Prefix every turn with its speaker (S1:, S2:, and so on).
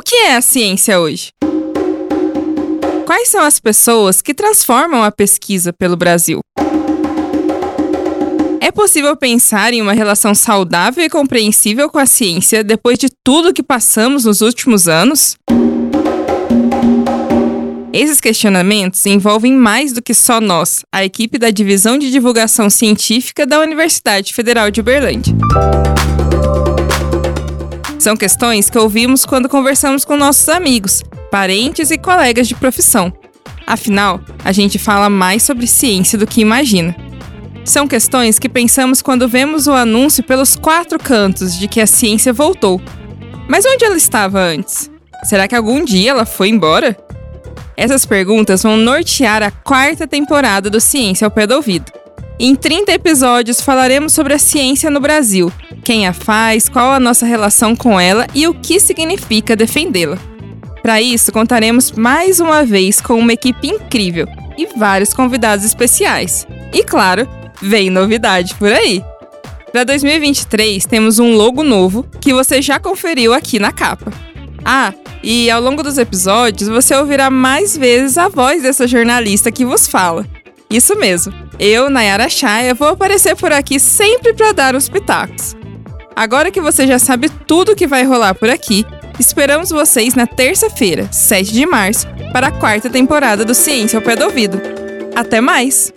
S1: O que é a ciência hoje? Quais são as pessoas que transformam a pesquisa pelo Brasil? É possível pensar em uma relação saudável e compreensível com a ciência depois de tudo que passamos nos últimos anos? Esses questionamentos envolvem mais do que só nós, a equipe da Divisão de Divulgação Científica da Universidade Federal de Uberlândia. São questões que ouvimos quando conversamos com nossos amigos, parentes e colegas de profissão. Afinal, a gente fala mais sobre ciência do que imagina. São questões que pensamos quando vemos o anúncio pelos quatro cantos de que a ciência voltou. Mas onde ela estava antes? Será que algum dia ela foi embora? Essas perguntas vão nortear a quarta temporada do Ciência ao Pé do Ouvido. Em 30 episódios falaremos sobre a ciência no Brasil, quem a faz, qual a nossa relação com ela e o que significa defendê-la. Para isso, contaremos mais uma vez com uma equipe incrível e vários convidados especiais. E claro, vem novidade por aí. Para 2023, temos um logo novo que você já conferiu aqui na capa. Ah, e ao longo dos episódios você ouvirá mais vezes a voz dessa jornalista que vos fala. Isso mesmo. Eu, Nayara Chaya, vou aparecer por aqui sempre para dar os pitacos. Agora que você já sabe tudo o que vai rolar por aqui, esperamos vocês na terça-feira, 7 de março, para a quarta temporada do Ciência ao Pé do Ouvido. Até mais!